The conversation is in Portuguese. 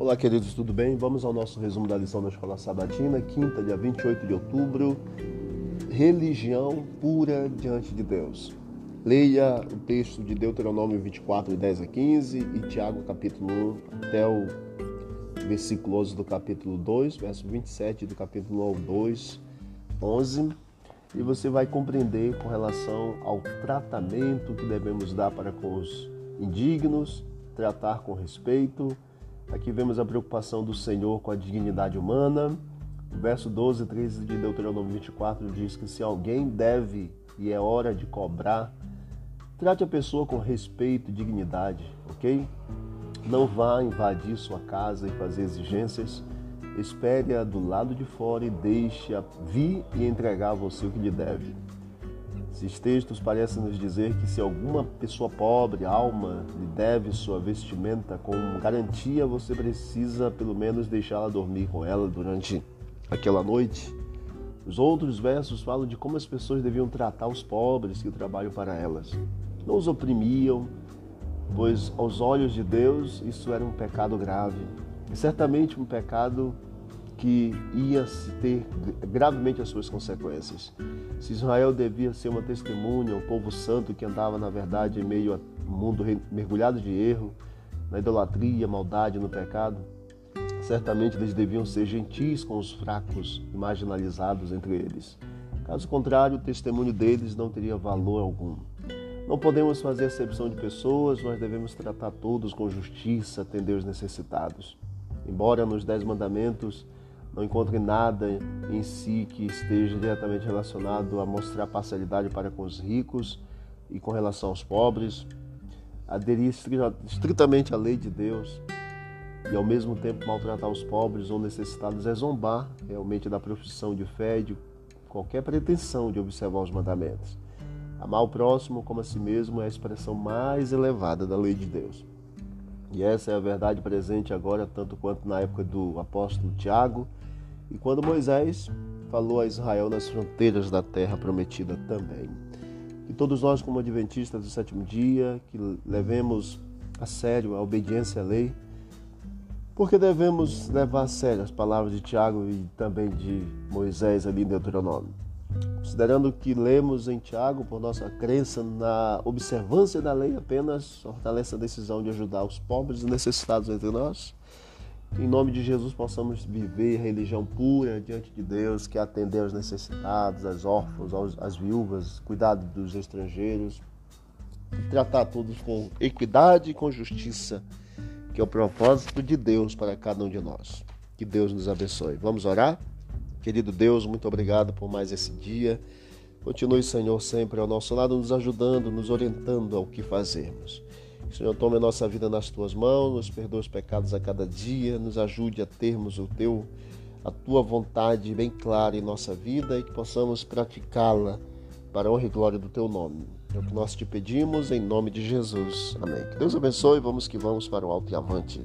Olá, queridos, tudo bem? Vamos ao nosso resumo da lição da Escola Sabatina, quinta, dia 28 de outubro. Religião pura diante de Deus. Leia o texto de Deuteronômio 24, 10 a 15 e Tiago, capítulo 1, até o versículo 11 do capítulo 2, verso 27 do capítulo 1 2, 11. E você vai compreender com relação ao tratamento que devemos dar para com os indignos, tratar com respeito. Aqui vemos a preocupação do Senhor com a dignidade humana. O verso 12 e 13 de Deuteronômio 24 diz que se alguém deve e é hora de cobrar, trate a pessoa com respeito e dignidade, ok? Não vá invadir sua casa e fazer exigências. Espere-a do lado de fora e deixe-a vir e entregar a você o que lhe deve. Esses textos parecem nos dizer que se alguma pessoa pobre, alma, lhe deve sua vestimenta com garantia, você precisa pelo menos deixá-la dormir com ela durante aquela noite. Os outros versos falam de como as pessoas deviam tratar os pobres que trabalham para elas. Não os oprimiam, pois aos olhos de Deus isso era um pecado grave. E certamente um pecado que ia ter gravemente as suas consequências. Se Israel devia ser uma testemunha, um povo santo que andava, na verdade, em meio a um mundo mergulhado de erro, na idolatria, maldade, no pecado, certamente eles deviam ser gentis com os fracos e marginalizados entre eles. Caso contrário, o testemunho deles não teria valor algum. Não podemos fazer exceção de pessoas, nós devemos tratar todos com justiça, atender os necessitados. Embora nos Dez Mandamentos não encontre nada em si que esteja diretamente relacionado a mostrar parcialidade para com os ricos e com relação aos pobres, aderir estritamente à lei de Deus e ao mesmo tempo maltratar os pobres ou necessitados é zombar realmente da profissão de fé e de qualquer pretensão de observar os mandamentos. Amar o próximo como a si mesmo é a expressão mais elevada da lei de Deus. E essa é a verdade presente agora, tanto quanto na época do apóstolo Tiago, e quando Moisés falou a Israel nas fronteiras da terra prometida também. Que todos nós, como adventistas do sétimo dia, que levemos a sério a obediência à lei, porque devemos levar a sério as palavras de Tiago e também de Moisés ali em Deuteronômio. Considerando que lemos em Tiago, por nossa crença na observância da lei, apenas fortalece a decisão de ajudar os pobres e necessitados entre nós. Em nome de Jesus possamos viver religião pura diante de Deus, que atender aos necessitados, aos órfãos, às viúvas, cuidar dos estrangeiros, tratar todos com equidade e com justiça, que é o propósito de Deus para cada um de nós. Que Deus nos abençoe. Vamos orar? Querido Deus, muito obrigado por mais esse dia. Continue, Senhor, sempre ao nosso lado, nos ajudando, nos orientando ao que fazermos. Senhor, tome a nossa vida nas tuas mãos, nos perdoe os pecados a cada dia, nos ajude a termos o teu, a tua vontade bem clara em nossa vida e que possamos praticá-la para a honra e glória do teu nome. É o que nós te pedimos em nome de Jesus. Amém. Que Deus abençoe. Vamos que vamos para o alto e avante.